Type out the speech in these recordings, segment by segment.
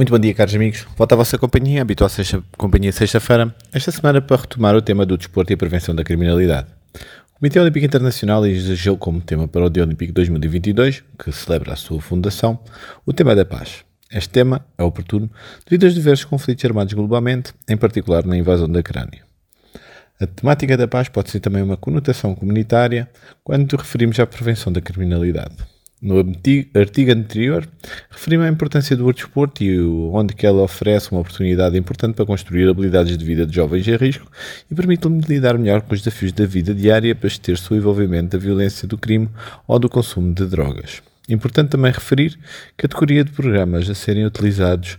Muito bom dia, caros amigos. Volta à vossa companhia, habitual sexta, companhia sexta-feira, esta semana para retomar o tema do desporto e a prevenção da criminalidade. O Comitê Olímpico Internacional elegeu como tema para o Dia Olímpico 2022, que celebra a sua fundação, o tema da paz. Este tema é oportuno devido aos diversos conflitos armados globalmente, em particular na invasão da Ucrânia. A temática da paz pode ser também uma conotação comunitária quando referimos à prevenção da criminalidade. No artigo anterior, referi-me à importância do desporto e onde que ela oferece uma oportunidade importante para construir habilidades de vida de jovens em risco e permite-lhe lidar melhor com os desafios da vida diária para ter seu envolvimento da violência do crime ou do consumo de drogas. Importante também referir a categoria de programas a serem utilizados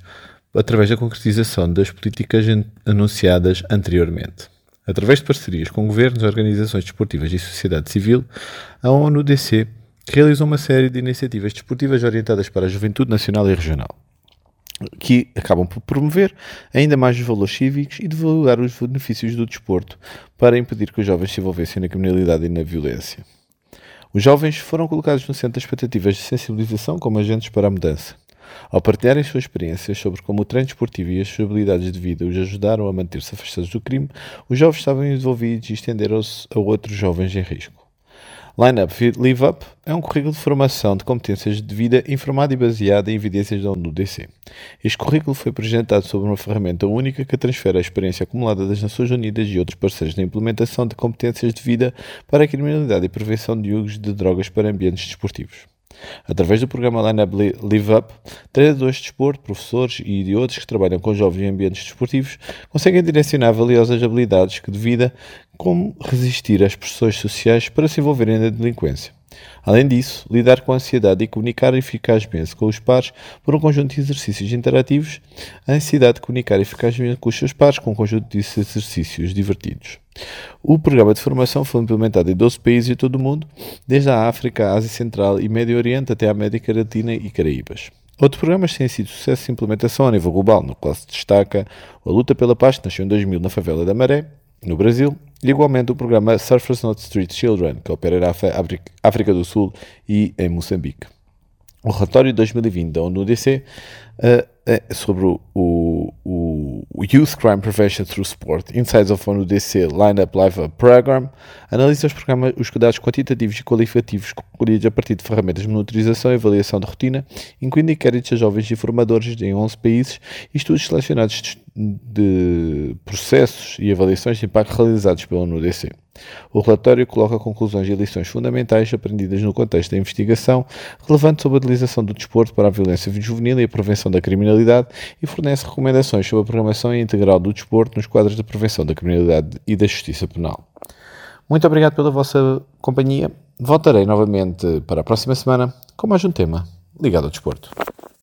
através da concretização das políticas anunciadas anteriormente. Através de parcerias com governos, organizações desportivas e sociedade civil, a ONU-DC realizou uma série de iniciativas desportivas orientadas para a juventude nacional e regional, que acabam por promover ainda mais os valores cívicos e divulgar os benefícios do desporto para impedir que os jovens se envolvessem na criminalidade e na violência. Os jovens foram colocados no centro das expectativas de sensibilização como agentes para a mudança. Ao partilharem suas experiências sobre como o treino desportivo e as suas habilidades de vida os ajudaram a manter-se afastados do crime, os jovens estavam envolvidos e estenderam-se a outros jovens em risco. Lineup Live Up é um currículo de formação de competências de vida informado e baseado em evidências da ONU-DC. Este currículo foi apresentado sobre uma ferramenta única que transfere a experiência acumulada das Nações Unidas e outros parceiros na implementação de competências de vida para a criminalidade e prevenção de usos de drogas para ambientes desportivos. Através do programa Lineup Live Up, treinadores de desporto, professores e de outros que trabalham com jovens em ambientes desportivos conseguem direcionar valiosas habilidades que de vida, como resistir às pressões sociais para se envolverem na delinquência. Além disso, lidar com a ansiedade e comunicar eficazmente com os pares por um conjunto de exercícios interativos, a ansiedade de comunicar eficazmente com os seus pares com um conjunto de exercícios divertidos. O programa de formação foi implementado em 12 países de todo o mundo, desde a África, a Ásia Central e Médio Oriente até a América Latina e Caraíbas. Outros programas têm sido sucesso de implementação a nível global, no qual se destaca a Luta pela Paz, que nasceu em 2000 na favela da Maré, no Brasil, igualmente o programa Surfers Not Street Children, que opera na África do Sul e em Moçambique. O relatório de 2020 da ONU-DC uh, uh, sobre o, o, o, Youth Crime Prevention Through Sport, Insights of ONU-DC Lineup Live Program, analisa os, programas, os cuidados quantitativos e qualitativos colhidos a partir de ferramentas de monitorização e avaliação de rotina, incluindo inquéritos a jovens e formadores em 11 países e estudos selecionados de processos e avaliações de impacto realizados pela ONU-DC. O relatório coloca conclusões e lições fundamentais aprendidas no contexto da investigação, relevante sobre a utilização do desporto para a violência juvenil e a prevenção da criminalidade e fornece recomendações sobre a programação integral do desporto nos quadros de prevenção da criminalidade e da justiça penal. Muito obrigado pela vossa companhia. Voltarei novamente para a próxima semana com mais um tema ligado ao desporto.